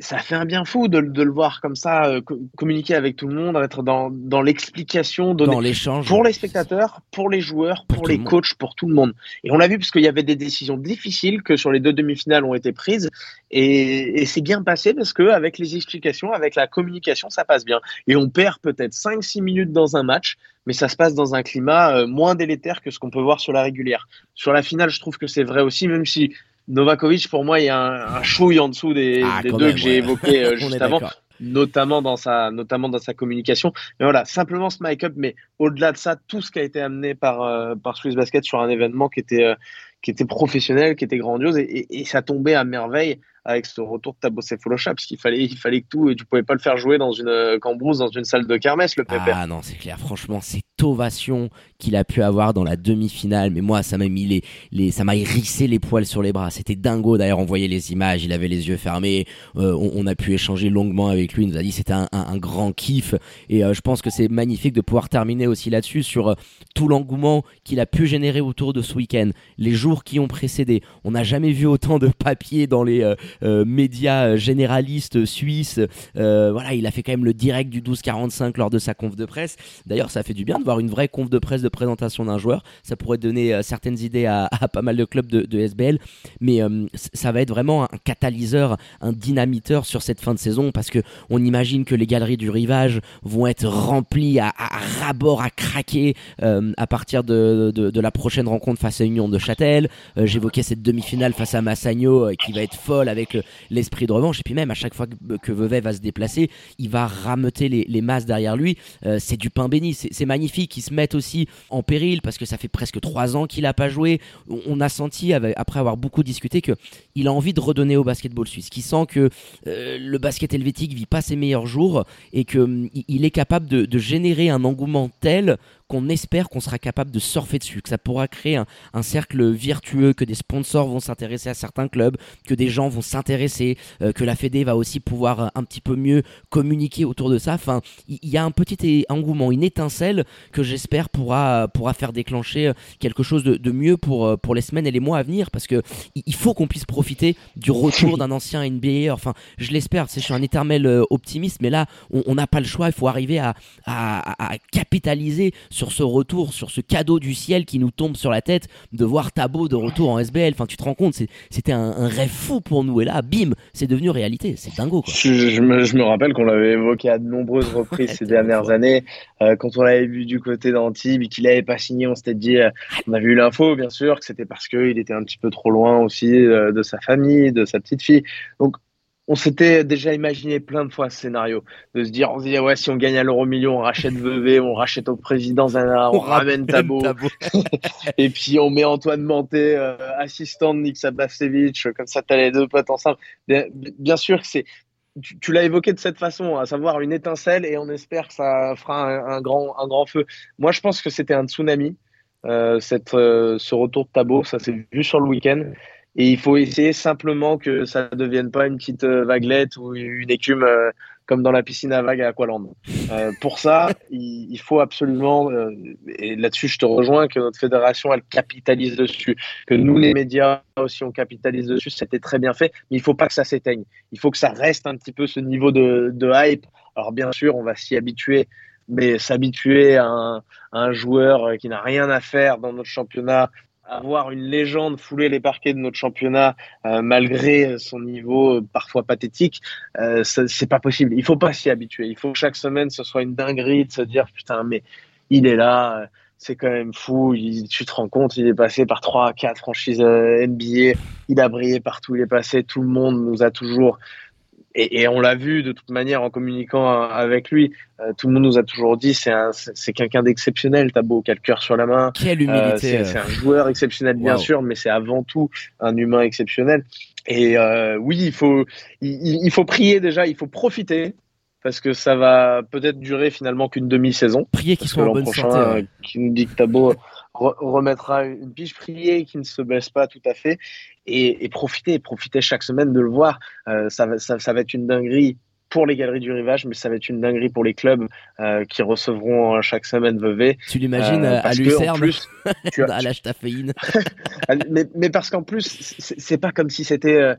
Ça fait un bien fou de, le voir comme ça, euh, communiquer avec tout le monde, être dans, dans l'explication, dans l'échange pour les spectateurs, pour les joueurs, pour, les coachs, pour tout le monde. Et on l'a vu parce qu'il y avait des décisions difficiles que sur les deux demi-finales ont été prises, et, et c'est bien passé parce que avec les explications, avec la communication, ça passe bien. Et on perd peut-être 5-6 minutes dans un match, mais ça se passe dans un climat euh, moins délétère que ce qu'on peut voir sur la régulière. Sur la finale, je trouve que c'est vrai aussi, même si Novakovic, pour moi, il y a un, un chouille en dessous des, ah, deux que j'ai évoqués *laughs* euh, juste avant, notamment dans sa, notamment dans sa communication. Mais voilà, simplement ce mic up, mais au-delà de ça, tout ce qui a été amené par, euh, par Swiss Basket sur un événement qui était, euh, qui était professionnel, qui était grandiose, et, ça tombait à merveille avec ce retour de Tabo Cephalosha, parce qu'il fallait, il fallait que tout, et tu pouvais pas le faire jouer dans une euh, cambrousse, dans une salle de kermesse, le Pépère. Ah non, c'est clair, franchement, cette ovation qu'il a pu avoir dans la demi-finale, mais moi, ça m'a mis les, les ça m'a hérissé les poils sur les bras. C'était dingo, d'ailleurs, on voyait les images, il avait les yeux fermés, euh, on, a pu échanger longuement avec lui, il nous a dit c'était un, un, grand kiff, et euh, je pense que c'est magnifique de pouvoir terminer aussi là-dessus sur tout l'engouement qu'il a pu générer autour de ce week-end, les jours qui ont précédé. On n'a jamais vu autant de papiers dans les euh, euh, suisse. Euh, voilà, il a fait quand même le direct du 12-45 lors de sa conf de presse. D'ailleurs, ça fait du bien de voir une vraie conf de presse de présentation d'un joueur. Ça pourrait donner certaines idées à, pas mal de clubs de, SBL. Mais ça va être vraiment un catalyseur, un dynamiteur sur cette fin de saison parce que on imagine que les galeries du rivage vont être remplies à, à rabord, à craquer à partir de, de, la prochaine rencontre face à Union de Châtel. J'évoquais cette demi-finale face à Massagno qui va être folle avec l'esprit de revanche. Et puis même à chaque fois que, Vevey va se déplacer, il va rameuter les, masses derrière lui. Euh, c'est du pain béni, c'est magnifique. Ils se mettent aussi en péril parce que ça fait presque trois ans qu'il n'a pas joué. On a senti, après avoir beaucoup discuté, que il a envie de redonner au basketball suisse, qui sent que euh, le basket helvétique vit pas ses meilleurs jours et qu'il hum, est capable de générer un engouement tel qu'on espère qu'on sera capable de surfer dessus, que ça pourra créer un, cercle virtueux, que des sponsors vont s'intéresser à certains clubs, que des gens vont s'intéresser, euh, que la Fédé va aussi pouvoir euh, un petit peu mieux communiquer autour de ça. Enfin, il y, a un petit engouement, une étincelle que j'espère pourra, pourra faire déclencher euh, quelque chose de, mieux pour, pour les semaines et les mois à venir, parce que il faut qu'on puisse profiter du retour d'un ancien NBA. Enfin, je l'espère, je suis un éternel optimiste, mais là, on n'a pas le choix, il faut arriver à, à, à capitaliser sur ce retour, sur ce cadeau du ciel qui nous tombe sur la tête de voir Tabo de retour en SBL. Enfin, tu te rends compte, c'était un, rêve fou pour nous. Et là, bim, c'est devenu réalité. C'est dingo. Quoi. Je, me, rappelle qu'on l'avait évoqué à de nombreuses reprises *laughs* ces dernières années. Euh, quand on l'avait vu du côté d'Antibes et qu'il n'avait pas signé, on s'était dit, euh, on avait eu l'info, bien sûr, que c'était parce qu'il était un petit peu trop loin aussi euh, de sa famille, de sa petite fille. Donc, on s'était déjà imaginé plein de fois ce scénario, de se dire, on se dit, ouais, si on gagne à l'euro million, on rachète Vevey, on rachète au président Zana, on, ramène Tabo, *laughs* et puis on met Antoine Manté, euh, assistant de Nick Sabasevich, comme ça t'as les deux potes ensemble. Bien, sûr que c'est, tu, l'as évoqué de cette façon, à savoir une étincelle, et on espère que ça fera un, grand, un grand feu. Moi, je pense que c'était un tsunami, euh, cette, euh, ce retour de Tabo, ça s'est vu sur le week-end. Et il faut essayer simplement que ça ne devienne pas une petite euh, vaguelette ou une écume euh, comme dans la piscine à vagues à Aqualand. Euh, pour ça, *laughs* il, faut absolument, et là-dessus je te rejoins, que notre fédération, elle capitalise dessus, que nous les médias aussi on capitalise dessus, c'était très bien fait, mais il faut pas que ça s'éteigne. Il faut que ça reste un petit peu ce niveau de, hype. Alors bien sûr, on va s'y habituer, mais s'habituer à un, joueur qui n'a rien à faire dans notre championnat, avoir une légende fouler les parquets de notre championnat euh, malgré son niveau euh, parfois pathétique, euh, c'est pas possible. Il faut pas s'y habituer. Il faut que chaque semaine ce soit une dinguerie de se dire putain mais il est là, c'est quand même fou. Tu te rends compte, il est passé par trois, quatre franchises NBA, il a brillé partout, il est passé. Tout le monde nous a toujours et, on l'a vu de toute manière en communiquant avec lui. Euh, tout le monde nous a toujours dit c'est c'est quelqu'un d'exceptionnel. T'as beau quel cœur sur la main. Quelle euh, humilité. Euh. c'est un joueur exceptionnel bien sûr, mais c'est avant tout un humain exceptionnel. Et oui, il faut il, faut prier déjà, il faut profiter parce que ça va peut-être durer finalement qu'une demi-saison. Prier qu'il soit en bonne santé. Qui nous dit que Tabo remettra une piche, prier qui ne se baisse pas tout à fait et, profiter, profiter chaque semaine de le voir. Euh, ça, ça, va être une dinguerie pour les galeries du rivage, mais ça va être une dinguerie pour les clubs euh, qui recevront chaque semaine Vevey. Tu l'imagines euh, à Lucerne, plus, tu à l'âge taféine. mais, mais, parce qu'en plus, c'est pas comme si c'était.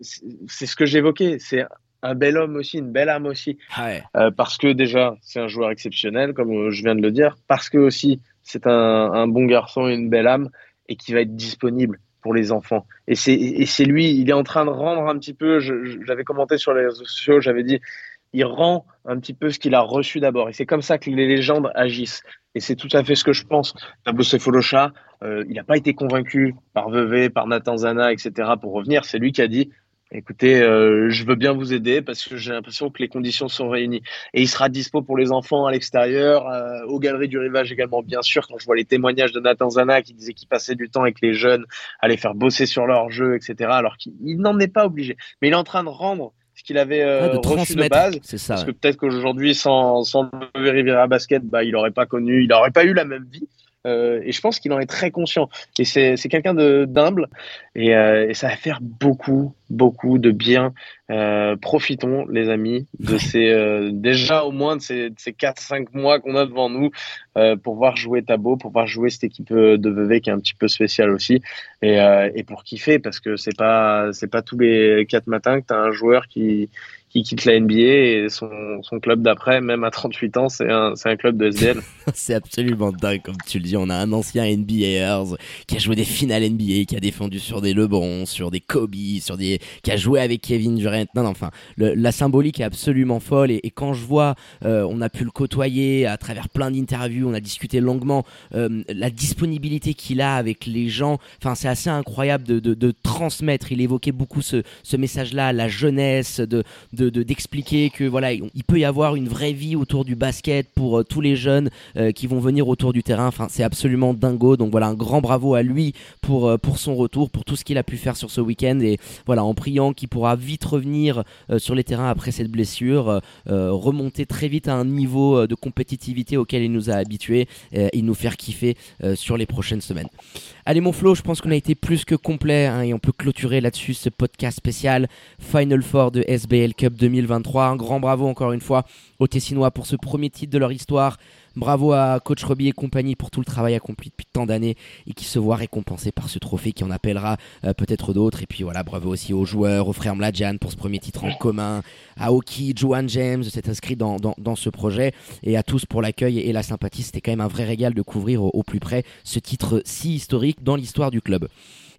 c'est ce que j'évoquais. C'est un bel homme aussi, une belle âme aussi. parce que déjà, c'est un joueur exceptionnel, comme je viens de le dire. Parce que aussi, c'est un, un, bon garçon et une belle âme et qui va être disponible pour les enfants. Et c'est lui, il est en train de rendre un petit peu, j'avais commenté sur les réseaux sociaux, j'avais dit, il rend un petit peu ce qu'il a reçu d'abord. Et c'est comme ça que les légendes agissent. Et c'est tout à fait ce que je pense. Tabo Sefolosha, euh, il n'a pas été convaincu par Vevey, par Nathan Zana, etc. pour revenir. C'est lui qui a dit, écoutez, je veux bien vous aider parce que j'ai l'impression que les conditions sont réunies. Et il sera dispo pour les enfants à l'extérieur, aux galeries du rivage également, bien sûr. Quand je vois les témoignages de Nathan Zana qui disait qu'il passait du temps avec les jeunes, à les faire bosser sur leur jeu, etc. Alors qu'il n'en est pas obligé. Mais il est en train de rendre ce qu'il avait euh, reçu de base. C'est ça. Parce que peut-être qu'aujourd'hui, sans, sans le Rivera Basket, bah, il n'aurait pas connu, il n'aurait pas eu la même vie. Euh, et je pense qu'il en est très conscient. Et c'est quelqu'un d'humble. Et, euh, et, ça va faire beaucoup, beaucoup de bien. Euh, profitons, les amis, de ces euh, déjà au moins de ces, ces 4-5 mois qu'on a devant nous euh, pour voir jouer Tabo, pour voir jouer cette équipe de Vevey qui est un petit peu spéciale aussi. Et, et pour kiffer, parce que c'est pas, c'est pas tous les 4 matins que tu as un joueur qui qui quitte la NBA et son, son club d'après, même à 38 ans, c'est un, un club de SDL. *laughs* c'est absolument dingue, comme tu le dis. On a un ancien NBAers qui a joué des finales NBA, qui a défendu sur des LeBron, sur des Kobe, sur des, qui a joué avec Kevin Durant. Non, non enfin, la symbolique est absolument folle. Et, quand je vois, euh, on a pu le côtoyer à travers plein d'interviews, on a discuté longuement, euh, la disponibilité qu'il a avec les gens. Enfin, c'est assez incroyable de, de, de, transmettre. Il évoquait beaucoup ce, message-là, la jeunesse, de d'expliquer que voilà, il peut y avoir une vraie vie autour du basket pour euh, tous les jeunes qui vont venir autour du terrain. Enfin, c'est absolument dingo. Donc voilà, un grand bravo à lui pour pour son retour, pour tout ce qu'il a pu faire sur ce week-end et voilà, en priant qu'il pourra vite revenir sur les terrains après cette blessure, remonter très vite à un niveau de compétitivité auquel il nous a habitués et nous faire kiffer sur les prochaines semaines. Allez mon Flo, je pense qu'on a été plus que complet hein, et on peut clôturer là-dessus ce podcast spécial Final Four de SBL Cup 2023. Un grand bravo encore une fois aux Tessinois pour ce premier titre de leur histoire. Bravo à coach Roby et compagnie pour tout le travail accompli depuis tant d'années et qui se voit récompensé par ce trophée qui en appellera euh, peut-être d'autres. Et puis voilà, bravo aussi aux joueurs, aux frères Mladjan pour ce premier titre en commun, à Oki, Joan James s'est inscrit dans, dans, ce projet et à tous pour l'accueil et la sympathie. C'était quand même un vrai régal de couvrir au plus près ce titre si historique dans l'histoire du club.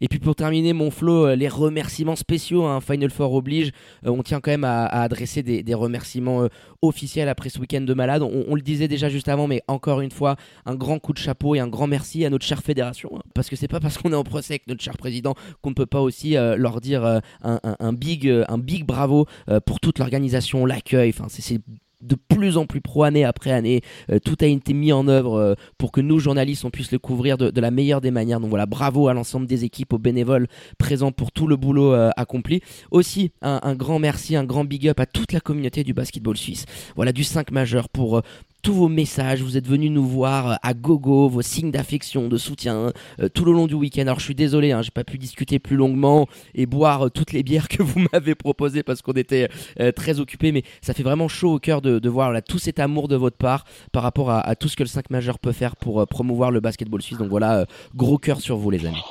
Et puis pour terminer, mon flow, euh, les remerciements spéciaux, hein, Final Four oblige. Euh, on tient quand même à, adresser des, remerciements euh, officiels après ce week-end de malade. On, le disait déjà juste avant, mais encore une fois, un grand coup de chapeau et un grand merci à notre chère fédération. Hein, parce que c'est pas parce qu'on est en procès avec notre cher président qu'on ne peut pas aussi leur dire un, big, un big bravo pour toute l'organisation, l'accueil. C'est de plus en plus pro année après année. Euh, tout a été mis en œuvre euh, pour que nous, journalistes, on puisse le couvrir de, la meilleure des manières. Donc voilà, bravo à l'ensemble des équipes, aux bénévoles présents pour tout le boulot euh, accompli. Aussi, un, un, grand merci, un grand big up à toute la communauté du basketball suisse. Voilà, du 5 majeur pour tous vos messages, vous êtes venus nous voir euh, à gogo, vos signes d'affection, de soutien euh, tout le long du week-end. Alors je suis désolé, hein, j'ai pas pu discuter plus longuement et boire euh, toutes les bières *laughs* que vous m'avez proposées parce qu'on était très occupés, mais ça fait vraiment chaud au cœur de, voir tout cet amour de votre part par rapport à, tout ce que le 5 majeur peut faire pour promouvoir le basketball suisse. Donc voilà, gros cœur sur vous les amis.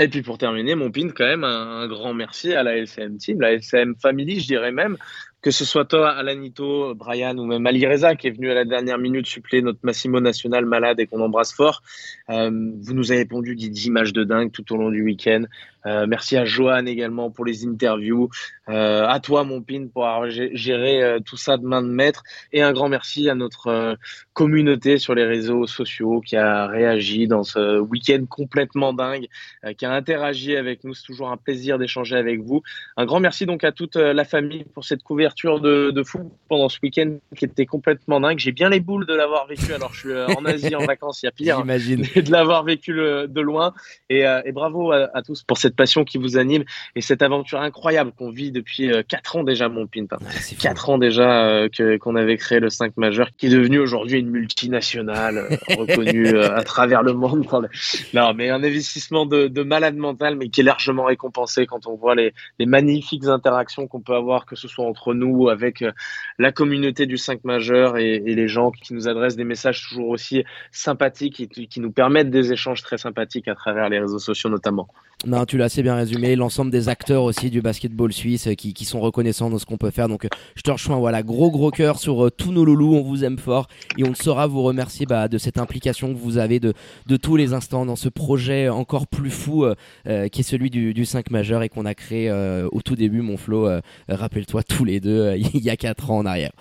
Et puis pour terminer, mon pin, quand même, un, grand merci à la LCM Team, la LCM Family, je dirais même, que ce soit toi, Alanito, Brian ou même Ali Reza qui est venu à la dernière minute suppléer notre Massimo National malade et qu'on embrasse fort. Euh, vous nous avez répondu d'images de dingue tout au long du week-end. Euh, merci à Johan également pour les interviews. Euh, à toi, mon pin, pour avoir géré euh, tout ça de main de maître. Et un grand merci à notre euh, communauté sur les réseaux sociaux qui a réagi dans ce week-end complètement dingue, qui a interagi avec nous. C'est toujours un plaisir d'échanger avec vous. Un grand merci donc à toute la famille pour cette couverture de, de fou pendant ce week-end qui était complètement dingue. J'ai bien les boules de l'avoir vécu. Alors, je suis en Asie en vacances, il y a pire. J'imagine. *laughs* de l'avoir vécu de loin. Et, et bravo à, à tous pour cette passion qui vous anime et cette aventure incroyable qu'on vit depuis 4 euh, ans déjà, mon pin. 4 ans déjà euh, que, qu'on avait créé le 5 majeur, qui est devenu aujourd'hui une multinationale euh, *laughs* reconnue à travers le monde. Non, mais un investissement de, de, malade mental, mais qui est largement récompensé quand on voit les, les magnifiques interactions qu'on peut avoir, que ce soit entre nous, avec la communauté du 5 majeur et, et, les gens qui nous adressent des messages toujours aussi sympathiques et qui nous permettent des échanges très sympathiques à travers les réseaux sociaux notamment. Non, tu l'as assez bien résumé. L'ensemble des acteurs aussi du basketball suisse euh, qui, qui sont reconnaissants de ce qu'on peut faire. Donc, euh, je te rejoins. Voilà, gros gros cœur sur euh, tous nos loulous. On vous aime fort et on saura vous remercier bah, de cette implication que vous avez de, de tous les instants dans ce projet encore plus fou qui est celui du, du 5 majeur et qu'on a créé au tout début, mon Flo. Rappelle-toi tous les deux, *laughs* il y a 4 ans en arrière.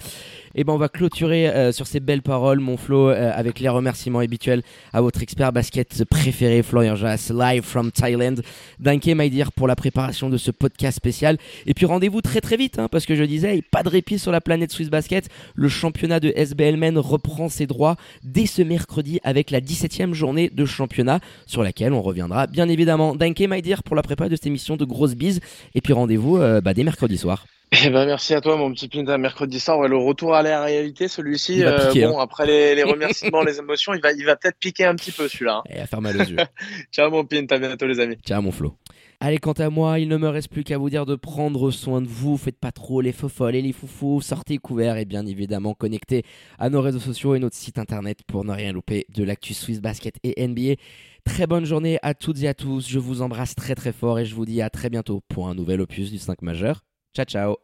Et ben on va clôturer euh, sur ces belles paroles, mon Flo, euh, avec les remerciements habituels à votre expert basket préféré, Florian Jas, live from Thailand. Danke, my dear, pour la préparation de ce podcast spécial. Et puis rendez-vous très très vite, hein, parce que je disais, pas de répit sur la planète Swiss Basket. Le championnat de SBL Men reprend ses droits dès ce mercredi avec la 17e journée de championnat, sur laquelle on reviendra bien évidemment. Danke, dear, pour la préparation de cette émission de grosse bise. Et puis rendez-vous euh, bah, dès mercredi soir. Eh ben, merci à toi, mon petit Pinta. Mercredi soir, ouais, le retour à la réalité, celui-ci. Euh, bon, après les, les *laughs* remerciements, les émotions, il va, il va peut-être piquer un petit peu celui-là. hein. Et à faire mal aux yeux. *laughs* Ciao, mon Pinta. À bientôt, les amis. Ciao mon Flo. Allez, quant à moi, il ne me reste plus qu'à vous dire de prendre soin de vous. Faites pas trop les faux folles et les foufous. Sortez couverts et bien évidemment connectez à nos réseaux sociaux et notre site internet pour ne rien louper de l'actu Swiss Basket et NBA. Très bonne journée à toutes et à tous. Je vous embrasse très très fort et je vous dis à très bientôt pour un nouvel opus du 5 majeur. Ciao ciao